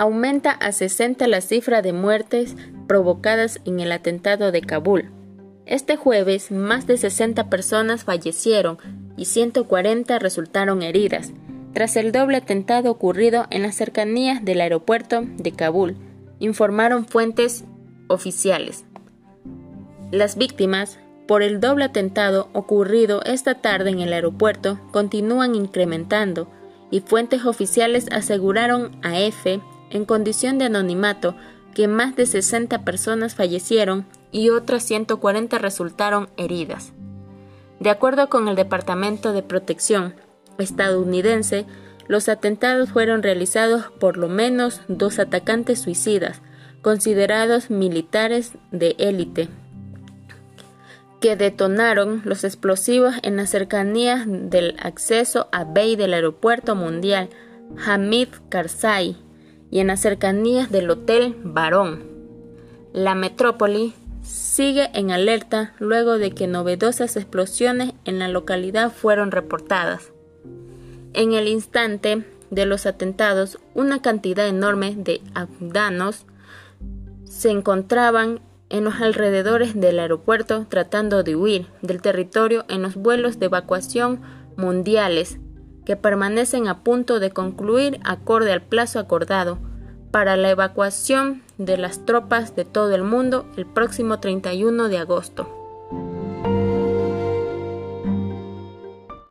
aumenta a 60 la cifra de muertes provocadas en el atentado de Kabul. Este jueves, más de 60 personas fallecieron y 140 resultaron heridas, tras el doble atentado ocurrido en las cercanías del aeropuerto de Kabul, informaron fuentes oficiales. Las víctimas por el doble atentado ocurrido esta tarde en el aeropuerto continúan incrementando y fuentes oficiales aseguraron a EFE en condición de anonimato que más de 60 personas fallecieron y otras 140 resultaron heridas. De acuerdo con el Departamento de Protección estadounidense, los atentados fueron realizados por lo menos dos atacantes suicidas, considerados militares de élite, que detonaron los explosivos en las cercanías del acceso a Bay del aeropuerto mundial Hamid Karzai y en las cercanías del Hotel Barón. La metrópoli sigue en alerta luego de que novedosas explosiones en la localidad fueron reportadas. En el instante de los atentados, una cantidad enorme de afganos se encontraban en los alrededores del aeropuerto tratando de huir del territorio en los vuelos de evacuación mundiales que permanecen a punto de concluir acorde al plazo acordado para la evacuación de las tropas de todo el mundo el próximo 31 de agosto.